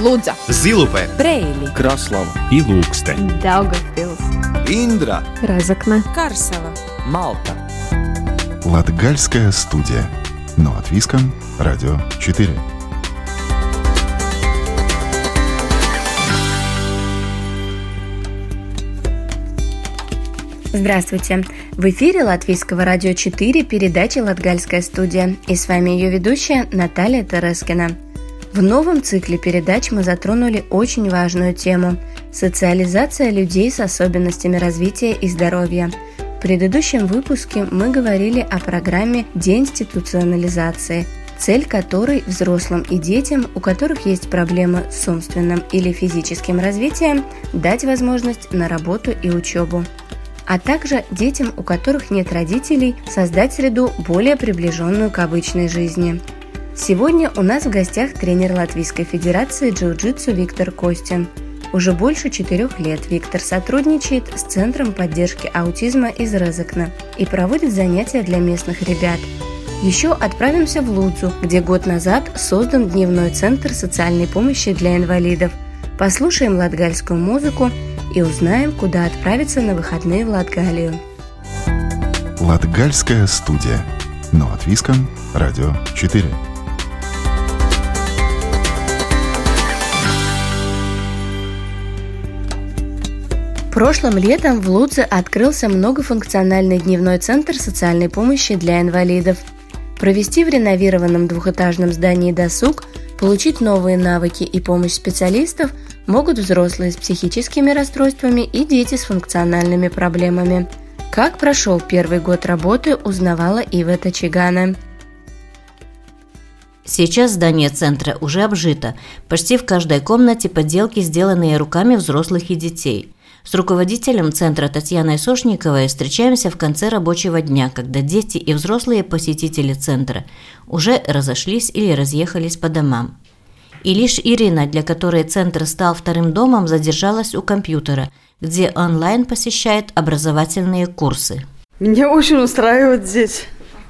Лудза, Зилупе, Брейли, Краслава и Лукстен. Daugavpils, Индра Разокна, Карсела. Малта Латгальская студия. Но от Виском. Радио 4. Здравствуйте! В эфире Латвийского радио 4 передача «Латгальская студия» и с вами ее ведущая Наталья Терескина. В новом цикле передач мы затронули очень важную тему – социализация людей с особенностями развития и здоровья. В предыдущем выпуске мы говорили о программе деинституционализации, цель которой взрослым и детям, у которых есть проблемы с умственным или физическим развитием, дать возможность на работу и учебу а также детям, у которых нет родителей, создать среду более приближенную к обычной жизни. Сегодня у нас в гостях тренер Латвийской Федерации джиу-джитсу Виктор Костин. Уже больше четырех лет Виктор сотрудничает с Центром поддержки аутизма из Резекна и проводит занятия для местных ребят. Еще отправимся в Лудзу, где год назад создан дневной центр социальной помощи для инвалидов. Послушаем латгальскую музыку и узнаем, куда отправиться на выходные в Латгалию. Латгальская студия. Но от Виском. Радио 4. Прошлым летом в Лудзе открылся многофункциональный дневной центр социальной помощи для инвалидов. Провести в реновированном двухэтажном здании досуг, получить новые навыки и помощь специалистов могут взрослые с психическими расстройствами и дети с функциональными проблемами. Как прошел первый год работы, узнавала Ива Тачигана. Сейчас здание центра уже обжито. Почти в каждой комнате поделки, сделанные руками взрослых и детей. С руководителем центра Татьяной Сошниковой встречаемся в конце рабочего дня, когда дети и взрослые посетители центра уже разошлись или разъехались по домам. И лишь Ирина, для которой центр стал вторым домом, задержалась у компьютера, где онлайн посещает образовательные курсы. Меня очень устраивает здесь.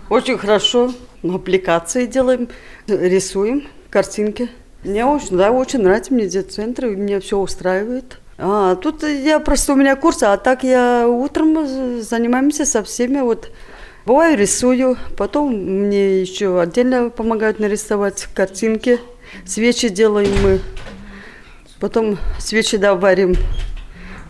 Очень хорошо. Мы аппликации делаем, рисуем, картинки. Мне очень, да, очень нравится мне здесь центр, и меня все устраивает. А, тут я просто у меня курсы, а так я утром занимаемся со всеми. Вот бываю рисую, потом мне еще отдельно помогают нарисовать картинки. Свечи делаем мы, потом свечи доварим,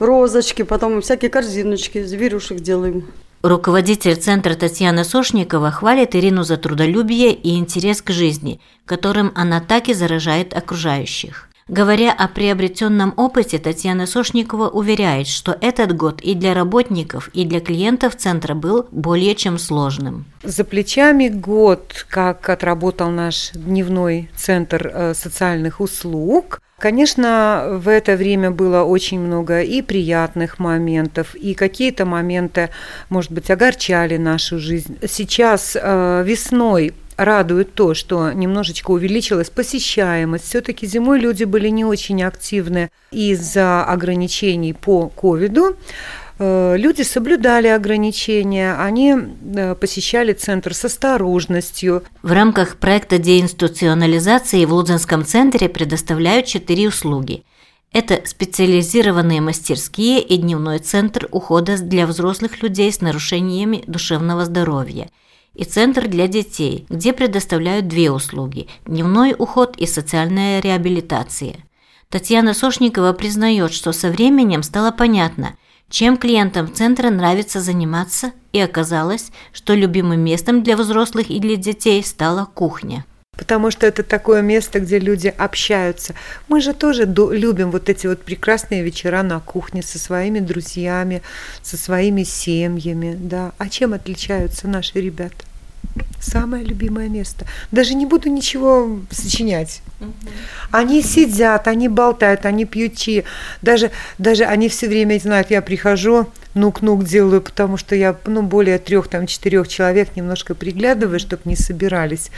розочки, потом всякие корзиночки, зверюшек делаем. Руководитель центра Татьяна Сошникова хвалит Ирину за трудолюбие и интерес к жизни, которым она так и заражает окружающих. Говоря о приобретенном опыте, Татьяна Сошникова уверяет, что этот год и для работников, и для клиентов центра был более чем сложным. За плечами год, как отработал наш дневной центр э, социальных услуг. Конечно, в это время было очень много и приятных моментов, и какие-то моменты, может быть, огорчали нашу жизнь. Сейчас э, весной радует то, что немножечко увеличилась посещаемость. Все-таки зимой люди были не очень активны из-за ограничений по ковиду. Э, люди соблюдали ограничения, они э, посещали центр с осторожностью. В рамках проекта деинституционализации в Лудзенском центре предоставляют четыре услуги. Это специализированные мастерские и дневной центр ухода для взрослых людей с нарушениями душевного здоровья и центр для детей, где предоставляют две услуги – дневной уход и социальная реабилитация. Татьяна Сошникова признает, что со временем стало понятно – чем клиентам центра нравится заниматься, и оказалось, что любимым местом для взрослых и для детей стала кухня. Потому что это такое место, где люди общаются. Мы же тоже любим вот эти вот прекрасные вечера на кухне со своими друзьями, со своими семьями. Да. А чем отличаются наши ребята? Самое любимое место. Даже не буду ничего сочинять. Они сидят, они болтают, они пьют чаи. Даже, даже они все время знают, я прихожу, нук-нук делаю, потому что я ну, более трех, там, четырех человек немножко приглядываю, чтобы не собирались.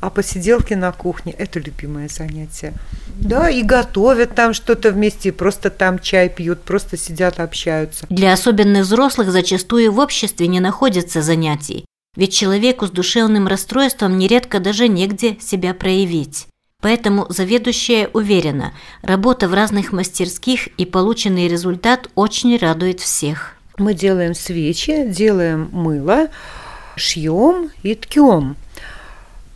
А посиделки на кухне – это любимое занятие. Да, и готовят там что-то вместе, просто там чай пьют, просто сидят, общаются. Для особенных взрослых зачастую в обществе не находится занятий. Ведь человеку с душевным расстройством нередко даже негде себя проявить. Поэтому заведующая уверена, работа в разных мастерских и полученный результат очень радует всех. Мы делаем свечи, делаем мыло, шьем и ткем.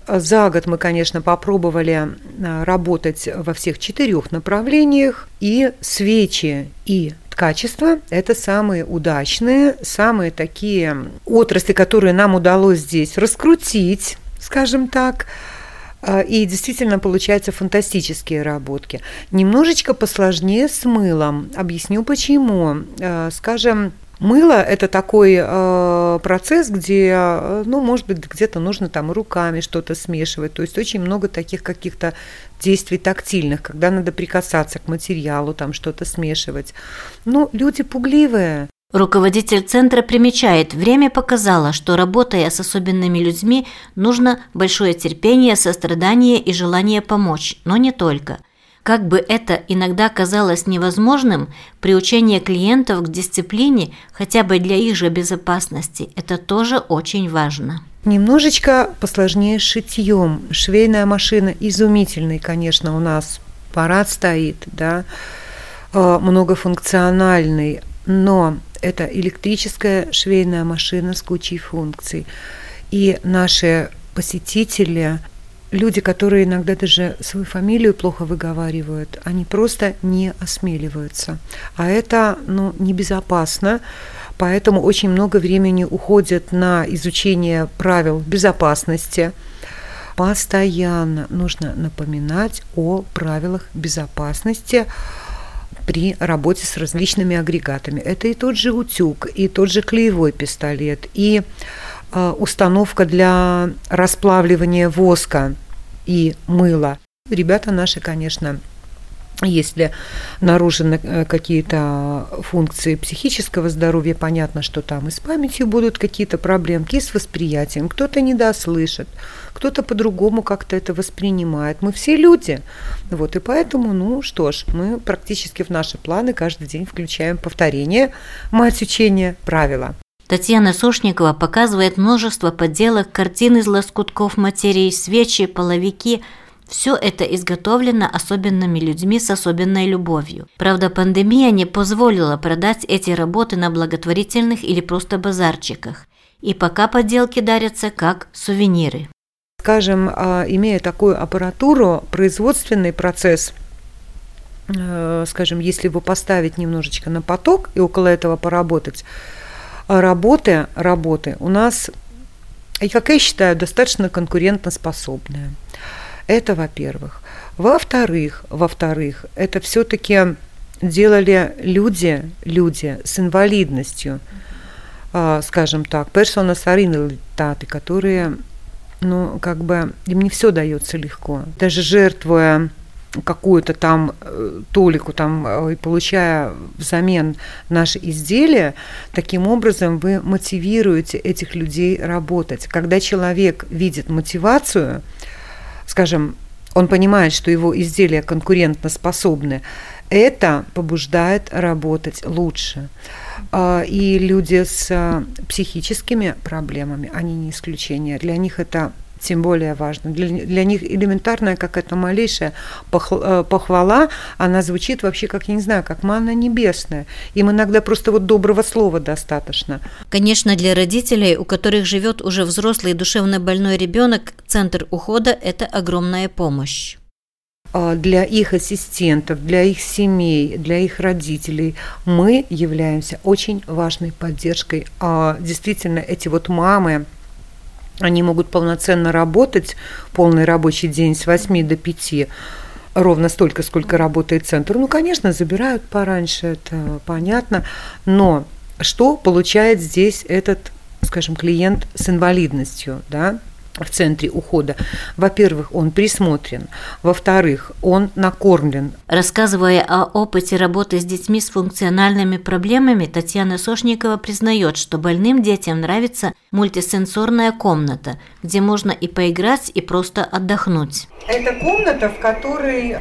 За год мы, конечно, попробовали а, работать во всех четырех направлениях. И свечи, и ткачество – это самые удачные, самые такие отрасли, которые нам удалось здесь раскрутить, скажем так, а, и действительно получаются фантастические работки. Немножечко посложнее с мылом. Объясню почему. А, скажем, Мыло – это такой э, процесс, где, э, ну, может быть, где-то нужно там руками что-то смешивать. То есть очень много таких каких-то действий тактильных, когда надо прикасаться к материалу, там что-то смешивать. Ну, люди пугливые. Руководитель центра примечает, время показало, что работая с особенными людьми, нужно большое терпение, сострадание и желание помочь, но не только. Как бы это иногда казалось невозможным, приучение клиентов к дисциплине хотя бы для их же безопасности – это тоже очень важно. Немножечко посложнее шитьем. Швейная машина изумительный, конечно, у нас парад стоит, да, э, многофункциональный, но это электрическая швейная машина с кучей функций. И наши посетители люди, которые иногда даже свою фамилию плохо выговаривают, они просто не осмеливаются. А это ну, небезопасно, поэтому очень много времени уходит на изучение правил безопасности. Постоянно нужно напоминать о правилах безопасности при работе с различными агрегатами. Это и тот же утюг, и тот же клеевой пистолет, и установка для расплавливания воска и мыла. Ребята наши, конечно, если нарушены э, какие-то функции психического здоровья, понятно, что там и с памятью будут какие-то проблемки, и с восприятием. Кто-то недослышит, кто-то по-другому как-то это воспринимает. Мы все люди. Вот, и поэтому, ну что ж, мы практически в наши планы каждый день включаем повторение, мать учения, правила. Татьяна Сушникова показывает множество подделок, картин из лоскутков материи, свечи, половики. Все это изготовлено особенными людьми с особенной любовью. Правда, пандемия не позволила продать эти работы на благотворительных или просто базарчиках. И пока подделки дарятся как сувениры. Скажем, а, имея такую аппаратуру, производственный процесс э, скажем, если его поставить немножечко на поток и около этого поработать, работы, работы у нас, как я считаю, достаточно конкурентоспособные. Это во-первых. Во-вторых, во-вторых, это все-таки делали люди, люди с инвалидностью, а, скажем так, персона с инвалидитаты, которые, ну, как бы, им не все дается легко. Даже жертвуя какую-то там э, толику там э, и получая взамен наши изделия, таким образом вы мотивируете этих людей работать. Когда человек видит мотивацию, скажем, он понимает, что его изделия конкурентно способны, это побуждает работать лучше. А, и люди с э, психическими проблемами, они не исключение. Для них это тем более важно. Для, для них элементарная какая-то малейшая э, похвала, она звучит вообще, как, я не знаю, как манна небесная. Им иногда просто вот доброго слова достаточно. Конечно, для родителей, у которых живет уже взрослый душевно больной ребенок, центр ухода – это огромная помощь а, для их ассистентов, для их семей, для их родителей мы являемся очень важной поддержкой. А действительно, эти вот мамы, они могут полноценно работать полный рабочий день с 8 до 5 ровно столько, сколько работает центр. Ну, конечно, забирают пораньше, это понятно. Но что получает здесь этот, скажем, клиент с инвалидностью, да? В центре ухода. Во-первых, он присмотрен. Во-вторых, он накормлен. Рассказывая о опыте работы с детьми с функциональными проблемами, Татьяна Сошникова признает, что больным детям нравится мультисенсорная комната, где можно и поиграть, и просто отдохнуть. Это комната, в которой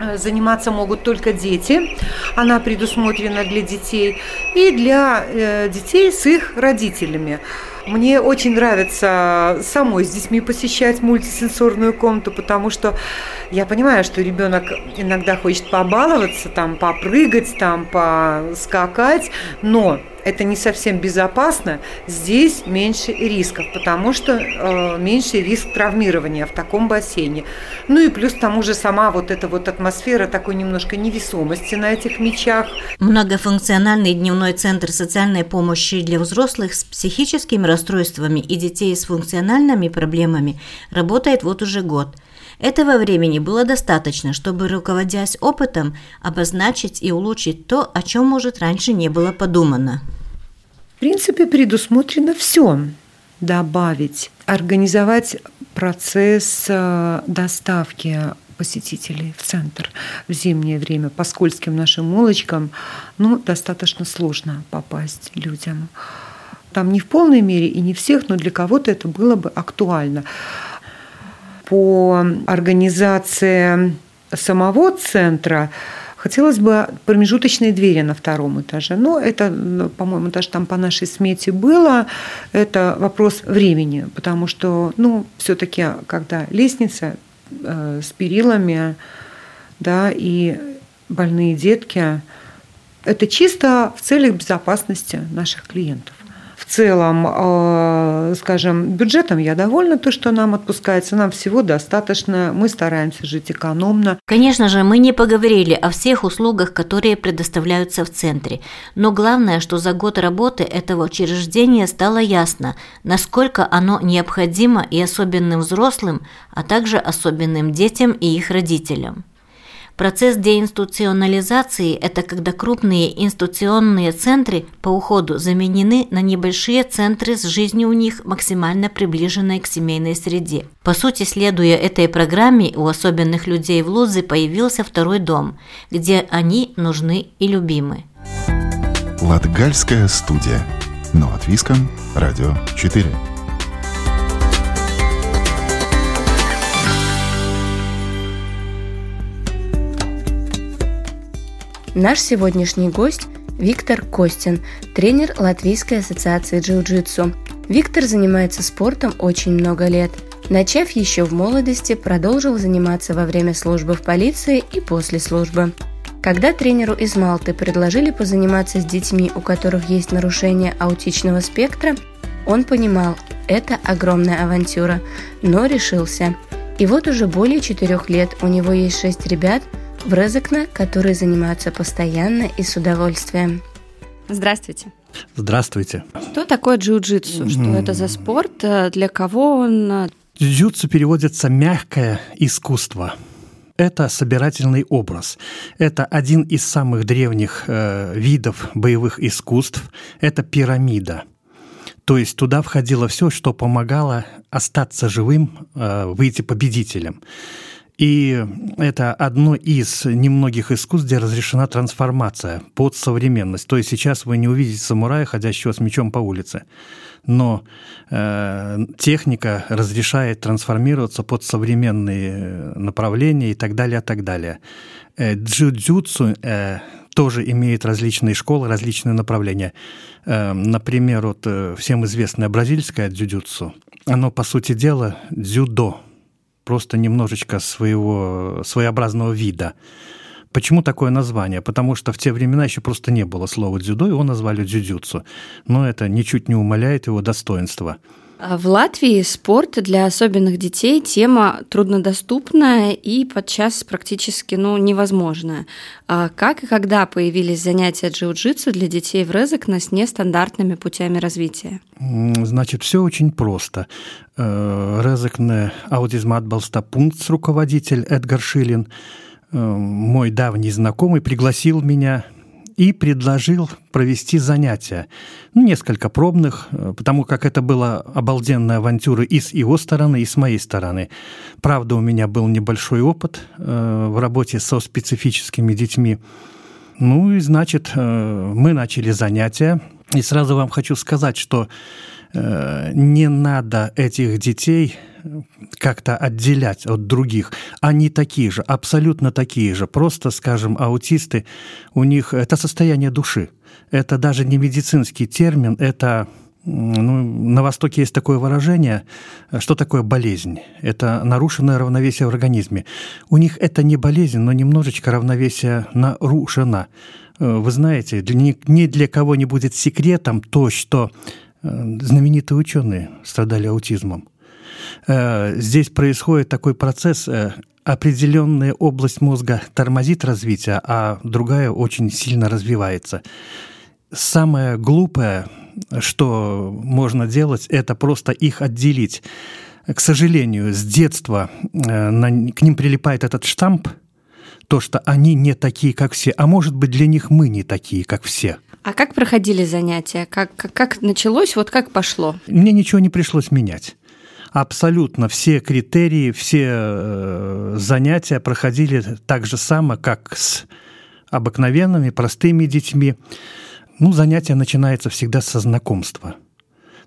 э, заниматься могут только дети. Она предусмотрена для детей и для э, детей с их родителями. Мне очень нравится самой с детьми посещать мультисенсорную комнату, потому что я понимаю, что ребенок иногда хочет побаловаться, там, попрыгать, там, поскакать, но это не совсем безопасно, здесь меньше рисков, потому что э, меньше риск травмирования в таком бассейне. Ну и плюс к тому же сама вот эта вот атмосфера такой немножко невесомости на этих мечах. Многофункциональный дневной центр социальной помощи для взрослых с психическими расстройствами и детей с функциональными проблемами работает вот уже год. Этого времени было достаточно, чтобы, руководясь опытом, обозначить и улучшить то, о чем, может, раньше не было подумано. Принципе, предусмотрено все. Добавить, организовать процесс э, доставки посетителей в центр в зимнее время по скользким нашим улочкам, ну, достаточно сложно попасть людям. Там не в полной мере и не всех, но для кого-то это было бы актуально по организации самого центра хотелось бы промежуточные двери на втором этаже. Но это, по-моему, даже там по нашей смете было. Это вопрос времени, потому что, ну, все-таки, когда лестница э, с перилами, да, и больные детки, это чисто в целях безопасности наших клиентов в целом, э, скажем, бюджетом я довольна, то, что нам отпускается, нам всего достаточно, мы стараемся жить экономно. Конечно же, мы не поговорили о всех услугах, которые предоставляются в центре, но главное, что за год работы этого учреждения стало ясно, насколько оно необходимо и особенным взрослым, а также особенным детям и их родителям. Процесс деинституционализации – это когда крупные институционные центры по уходу заменены на небольшие центры с жизнью у них максимально приближенной к семейной среде. По сути, следуя этой программе, у особенных людей в Лудзе появился второй дом, где они нужны и любимы. Латгальская студия. Но от Виском. Радио 4. Наш сегодняшний гость – Виктор Костин, тренер Латвийской ассоциации джиу-джитсу. Виктор занимается спортом очень много лет. Начав еще в молодости, продолжил заниматься во время службы в полиции и после службы. Когда тренеру из Малты предложили позаниматься с детьми, у которых есть нарушение аутичного спектра, он понимал, это огромная авантюра, но решился. И вот уже более четырех лет у него есть шесть ребят – в Резекне, которые занимаются постоянно и с удовольствием. Здравствуйте. Здравствуйте. Что такое джиу-джитсу? Что это за спорт? Для кого он? Джиу-джитсу переводится «мягкое искусство». Это собирательный образ. Это один из самых древних э, видов боевых искусств. Это пирамида. То есть туда входило все, что помогало остаться живым, э, выйти победителем. И это одно из немногих искусств, где разрешена трансформация под современность. То есть сейчас вы не увидите самурая, ходящего с мечом по улице. Но э, техника разрешает трансформироваться под современные направления и так далее, и так далее. Э, джиу-джитсу э, тоже имеет различные школы, различные направления. Э, например, вот э, всем известное бразильское джиу-джитсу, оно, по сути дела, дзюдо – просто немножечко своего своеобразного вида. Почему такое название? Потому что в те времена еще просто не было слова дзюдо, его назвали дзюдзюцу. Но это ничуть не умаляет его достоинства. А в Латвии спорт для особенных детей тема труднодоступная и подчас практически ну, невозможная. А как и когда появились занятия джиу-джитсу для детей в Резекне с нестандартными путями развития? Значит, все очень просто. Э, Резекне аутизм отбалста пункт руководитель Эдгар Шилин, э, мой давний знакомый, пригласил меня и предложил провести занятия. Ну, несколько пробных, э, потому как это была обалденная авантюра и с его стороны, и с моей стороны. Правда, у меня был небольшой опыт э, в работе со специфическими детьми. Ну и, значит, э, мы начали занятия. И сразу вам хочу сказать, что не надо этих детей как-то отделять от других. Они такие же, абсолютно такие же. Просто, скажем, аутисты, у них это состояние души. Это даже не медицинский термин, это ну, на Востоке есть такое выражение, что такое болезнь? Это нарушенное равновесие в организме. У них это не болезнь, но немножечко равновесие нарушено. Э, вы знаете, ни для кого не будет секретом то, что э, знаменитые ученые страдали аутизмом. Э, здесь происходит такой процесс, определенная область мозга тормозит развитие, а другая очень сильно развивается. Самое глупое, что можно делать, это просто их отделить. К сожалению, с детства к ним прилипает этот штамп – то, что они не такие, как все, а может быть для них мы не такие, как все. А как проходили занятия? Как, как, как началось, вот как пошло? Мне ничего не пришлось менять. Абсолютно все критерии, все э, занятия проходили так же само, как с обыкновенными, простыми детьми. Ну, занятие начинается всегда со знакомства –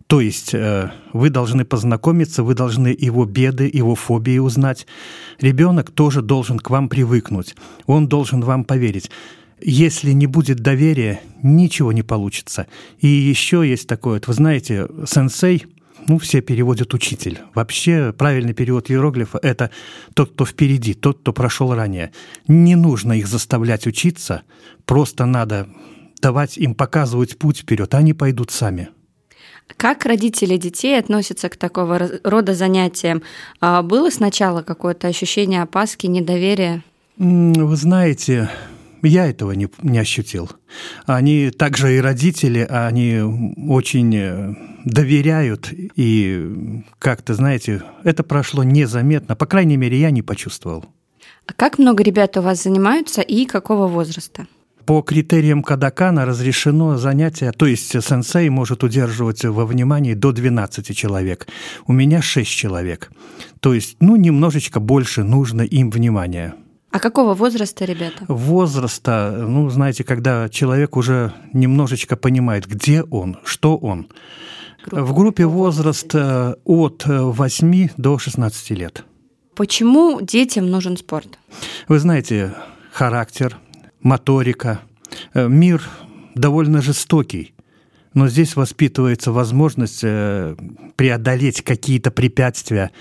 то есть э, вы должны познакомиться, вы должны его беды, его фобии узнать. Ребенок тоже должен к вам привыкнуть, он должен вам поверить. Если не будет доверия, ничего не получится. И еще есть такое, вот, вы знаете, сенсей, ну, все переводят учитель. Вообще, правильный перевод иероглифа – это тот, кто впереди, тот, кто прошел ранее. Не нужно их заставлять учиться, просто надо давать им показывать путь вперед, они пойдут сами. Как родители детей относятся к такого рода занятиям? А было сначала какое-то ощущение опаски, недоверия? Вы знаете, я этого не, не ощутил. Они также и родители, они очень э, доверяют, и как-то, знаете, это прошло незаметно. По крайней мере, я не почувствовал. А как много ребят у вас занимаются и какого возраста? По критериям Кадакана разрешено занятие, то есть сенсей может удерживать во внимании до 12 человек. У меня 6 человек. То есть, ну, немножечко больше нужно им внимания. А какого возраста ребята? Возраста, ну, знаете, когда человек уже немножечко понимает, где он, что он. Группа. В группе возраст от 8 до 16 лет. Почему детям нужен спорт? Вы знаете, характер, моторика. Э, мир довольно жестокий, но здесь воспитывается возможность э, преодолеть какие-то препятствия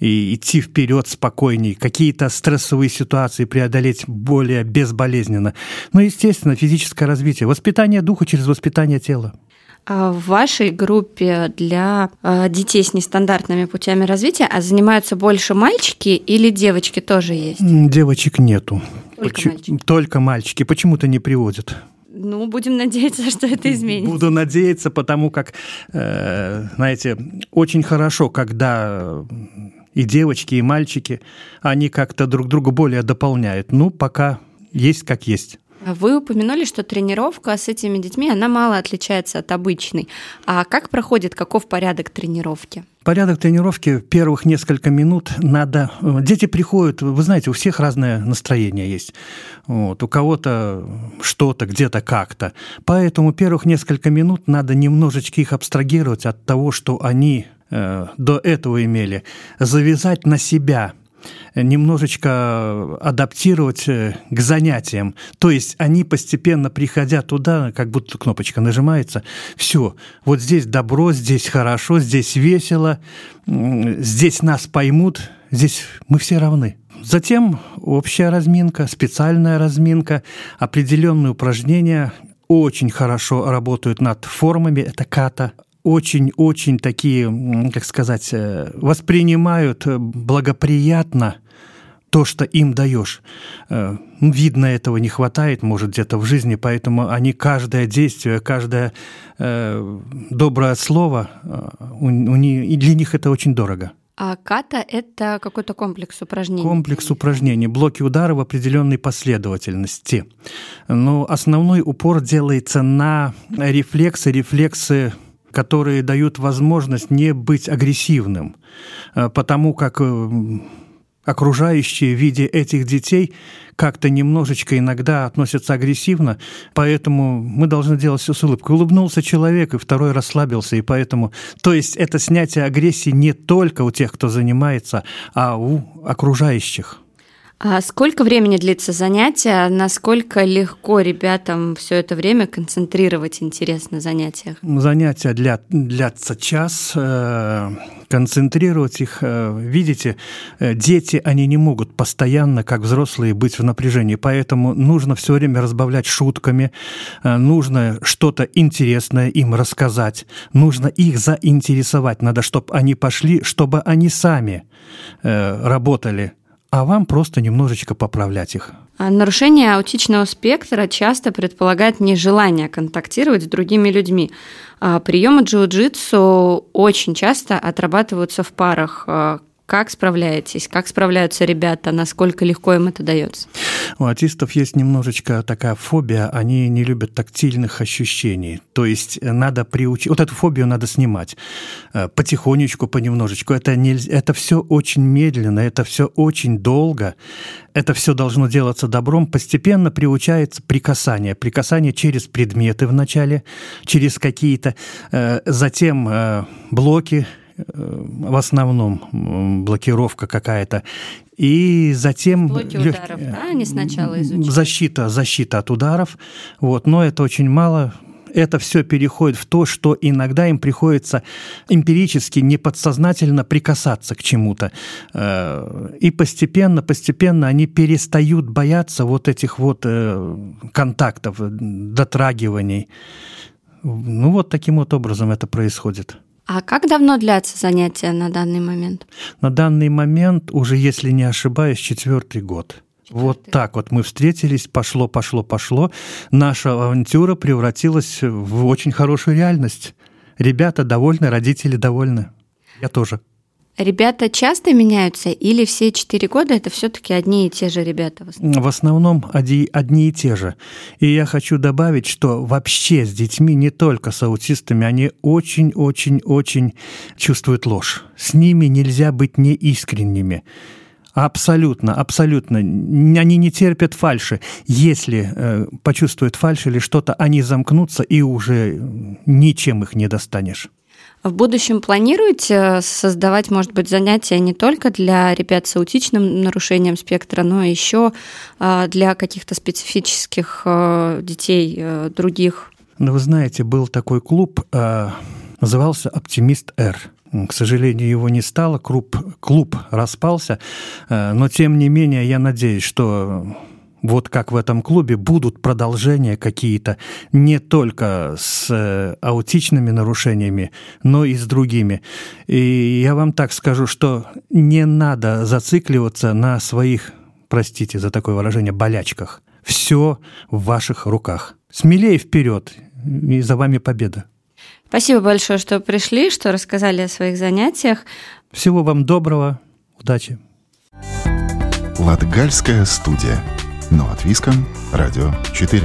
и идти вперед спокойней, какие-то стрессовые ситуации преодолеть более безболезненно. Ну, естественно, физическое развитие, воспитание духа через воспитание тела. А в вашей группе для э, детей с нестандартными путями развития а занимаются больше мальчики или девочки тоже есть? Девочек нету. Только Поч- мальчики. Только мальчики. Почему-то не приводят. Ну, будем надеяться, что это изменится. Буду надеяться, потому как, э, знаете, очень хорошо, когда и девочки, и мальчики, они как-то друг друга более дополняют. Ну, пока есть как есть. Вы упомянули, что тренировка с этими детьми, она мало отличается от обычной. А как проходит, каков порядок тренировки? Порядок тренировки первых несколько минут надо... Дети приходят, вы знаете, у всех разное настроение есть. Вот, у кого-то что-то, где-то как-то. Поэтому первых несколько минут надо немножечко их абстрагировать от того, что они э, до этого имели. Завязать на себя – немножечко адаптировать э, к занятиям. То есть они постепенно, приходя туда, как будто кнопочка нажимается, все, вот здесь добро, здесь хорошо, здесь весело, здесь нас поймут, здесь мы все равны. Затем общая разминка, специальная разминка, определенные упражнения очень хорошо работают над формами, это ката, очень-очень такие, как сказать, э, воспринимают благоприятно то, что им даешь. Э, ну, видно, этого не хватает, может, где-то в жизни, поэтому они каждое действие, каждое э, доброе слово, э, у, у них, и для них это очень дорого. А ката – это какой-то комплекс упражнений? Комплекс упражнений, блоки удара в определенной последовательности. Но основной упор делается на рефлексы, рефлексы которые дают возможность не быть агрессивным, э, потому как окружающие в виде этих детей как-то немножечко иногда относятся агрессивно, поэтому мы должны делать все с улыбкой. Улыбнулся человек, и второй расслабился, и поэтому... То есть это снятие агрессии не только у тех, кто занимается, а у окружающих. А сколько времени длится занятие? Насколько легко ребятам все это время концентрировать интерес на занятиях? Занятия для, длятся час. Э, концентрировать их, э, видите, э, дети, они не могут постоянно, как взрослые, быть в напряжении. Поэтому нужно все время разбавлять шутками, нужно что-то интересное им рассказать, нужно их заинтересовать. Надо, чтобы они пошли, чтобы они сами работали а вам просто немножечко поправлять их. А нарушение аутичного спектра часто предполагает нежелание контактировать с другими людьми. А приемы джиу-джитсу очень часто отрабатываются в парах. Как справляетесь? Как справляются ребята? Насколько легко им это дается? У артистов есть немножечко такая фобия, они не любят тактильных ощущений. То есть надо приучить... Вот эту фобию надо снимать э, потихонечку, понемножечку. Это, не... это все очень медленно, это все очень долго. Это все должно делаться добром. Постепенно приучается прикасание. Прикасание через предметы вначале, через какие-то... Э, затем э, блоки, в основном блокировка какая-то. И затем... Блоки лег... ударов, да, они сначала изучили? Защита, защита от ударов. Вот, но это очень мало это все переходит в то, что иногда им приходится эмпирически, неподсознательно прикасаться к чему-то. Э, и постепенно, постепенно они перестают бояться вот этих вот э, контактов, дотрагиваний. Ну вот таким вот образом это происходит. А как давно длятся занятия на данный момент? На данный момент уже, если не ошибаюсь, четвертый год. Вот так вот мы встретились, пошло, пошло, пошло. Наша авантюра превратилась в очень хорошую реальность. Ребята довольны, родители довольны. Я тоже. Ребята часто меняются или все четыре года это все-таки одни и те же ребята? В основном, в основном одни, одни и те же. И я хочу добавить, что вообще с детьми, не только с аутистами, они очень-очень-очень чувствуют ложь. С ними нельзя быть неискренними. Абсолютно, абсолютно. Они не терпят фальши. Если э, почувствуют фальшь или что-то, они замкнутся, и уже ничем их не достанешь. В будущем планируете создавать, может быть, занятия не только для ребят с аутичным нарушением спектра, но еще а, для каких-то специфических а, детей других? Ну, вы знаете, был такой клуб, назывался «Оптимист Р». К сожалению, его не стало, клуб, клуб распался, но тем не менее я надеюсь, что вот как в этом клубе, будут продолжения какие-то не только с э, аутичными нарушениями, но и с другими. И я вам так скажу, что не надо зацикливаться на своих, простите за такое выражение, болячках. Все в ваших руках. Смелее вперед, и за вами победа. Спасибо большое, что пришли, что рассказали о своих занятиях. Всего вам доброго, удачи. Латгальская студия но от Виском, Радио 4.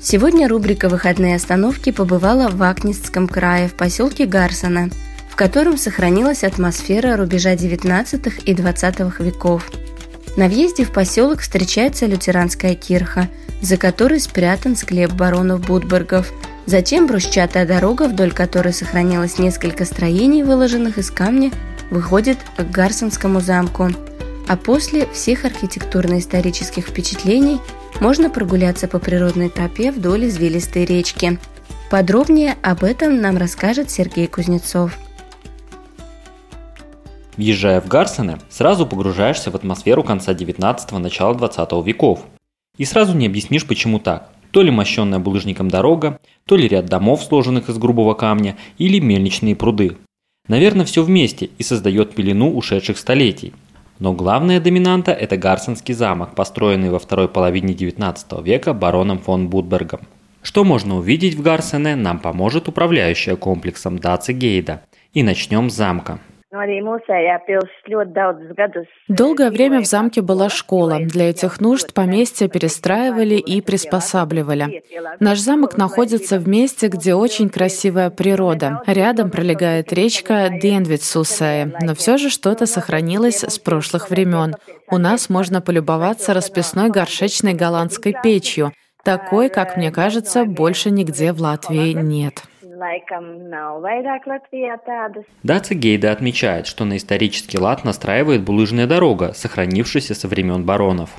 Сегодня рубрика «Выходные остановки» побывала в Акнистском крае, в поселке Гарсона, в котором сохранилась атмосфера рубежа XIX и XX веков. На въезде в поселок встречается лютеранская кирха, за которой спрятан склеп баронов Будбергов – Затем брусчатая дорога, вдоль которой сохранилось несколько строений, выложенных из камня, выходит к Гарсонскому замку. А после всех архитектурно-исторических впечатлений можно прогуляться по природной тропе вдоль извилистой речки. Подробнее об этом нам расскажет Сергей Кузнецов. Въезжая в Гарсоне, сразу погружаешься в атмосферу конца 19-го, начала 20 веков. И сразу не объяснишь, почему так. То ли мощенная булыжником дорога, то ли ряд домов, сложенных из грубого камня, или мельничные пруды. Наверное, все вместе и создает пелену ушедших столетий. Но главная доминанта – это Гарсонский замок, построенный во второй половине XIX века бароном фон Будбергом. Что можно увидеть в Гарсене, нам поможет управляющая комплексом Даци Гейда. И начнем с замка. Долгое время в замке была школа. Для этих нужд поместья перестраивали и приспосабливали. Наш замок находится в месте, где очень красивая природа. Рядом пролегает речка Денвитсусая, но все же что-то сохранилось с прошлых времен. У нас можно полюбоваться расписной горшечной голландской печью. Такой, как мне кажется, больше нигде в Латвии нет. Даца Гейда отмечает, что на исторический лад настраивает булыжная дорога, сохранившаяся со времен баронов.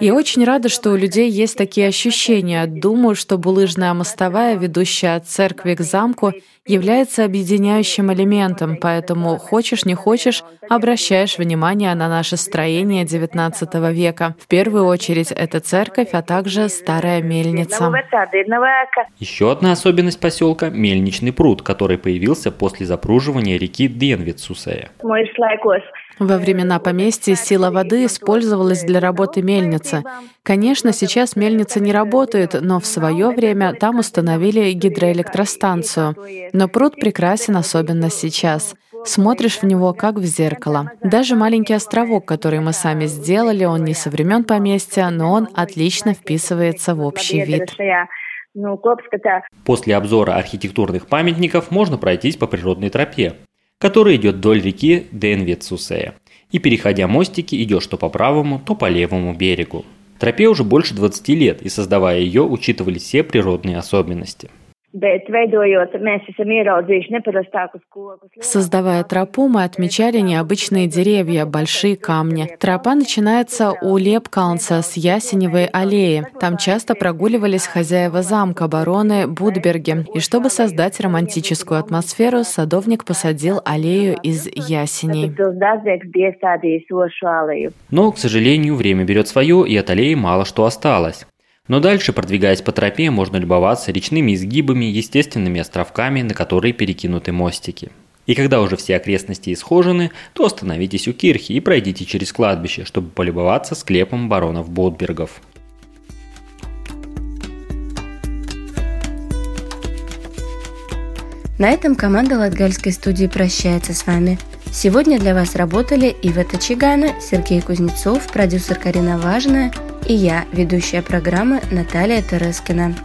Я очень рада, что у людей есть такие ощущения. Думаю, что булыжная мостовая, ведущая от церкви к замку, является объединяющим элементом, поэтому хочешь не хочешь, обращаешь внимание на наше строение XIX века. В первую очередь это церковь, а также старая мельница. Еще одна особенность поселка – мельничный пруд, который появился после запруживания реки Денвицусея. Во времена поместья сила воды использовалась для работы мельницы. Конечно, сейчас мельница не работает, но в свое время там установили гидроэлектростанцию. Но пруд прекрасен особенно сейчас. Смотришь в него как в зеркало. Даже маленький островок, который мы сами сделали, он не со времен поместья, но он отлично вписывается в общий вид. После обзора архитектурных памятников можно пройтись по природной тропе который идет вдоль реки Денвицусея. И переходя мостики, идешь то по правому, то по левому берегу. Тропе уже больше 20 лет, и создавая ее, учитывали все природные особенности – Создавая тропу, мы отмечали необычные деревья, большие камни. Тропа начинается у Лепкаунса с Ясеневой аллеи. Там часто прогуливались хозяева замка, бароны Будберги. И чтобы создать романтическую атмосферу, садовник посадил аллею из ясеней. Но, к сожалению, время берет свое, и от аллеи мало что осталось. Но дальше, продвигаясь по тропе, можно любоваться речными изгибами, естественными островками, на которые перекинуты мостики. И когда уже все окрестности исхожены, то остановитесь у кирхи и пройдите через кладбище, чтобы полюбоваться склепом баронов Ботбергов. На этом команда Латгальской студии прощается с вами. Сегодня для вас работали Ива Чигана, Сергей Кузнецов, продюсер Карина Важная – и я, ведущая программы Наталья Терескина.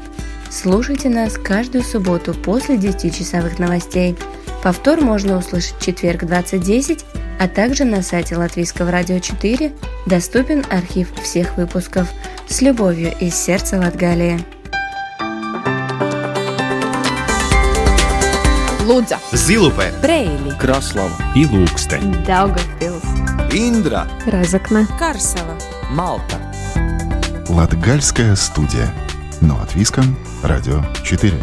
Слушайте нас каждую субботу после 10-часовых новостей. Повтор можно услышать в четверг 20.10, а также на сайте Латвийского радио 4 доступен архив всех выпусков. С любовью из сердца Латгалии. Лудза, Зилупе, Брейли, Краслава и Лукстен, Daugavpils, Индра, Разокна, Карсела, Малта. Латгальская студия. Но от Виском, Радио 4.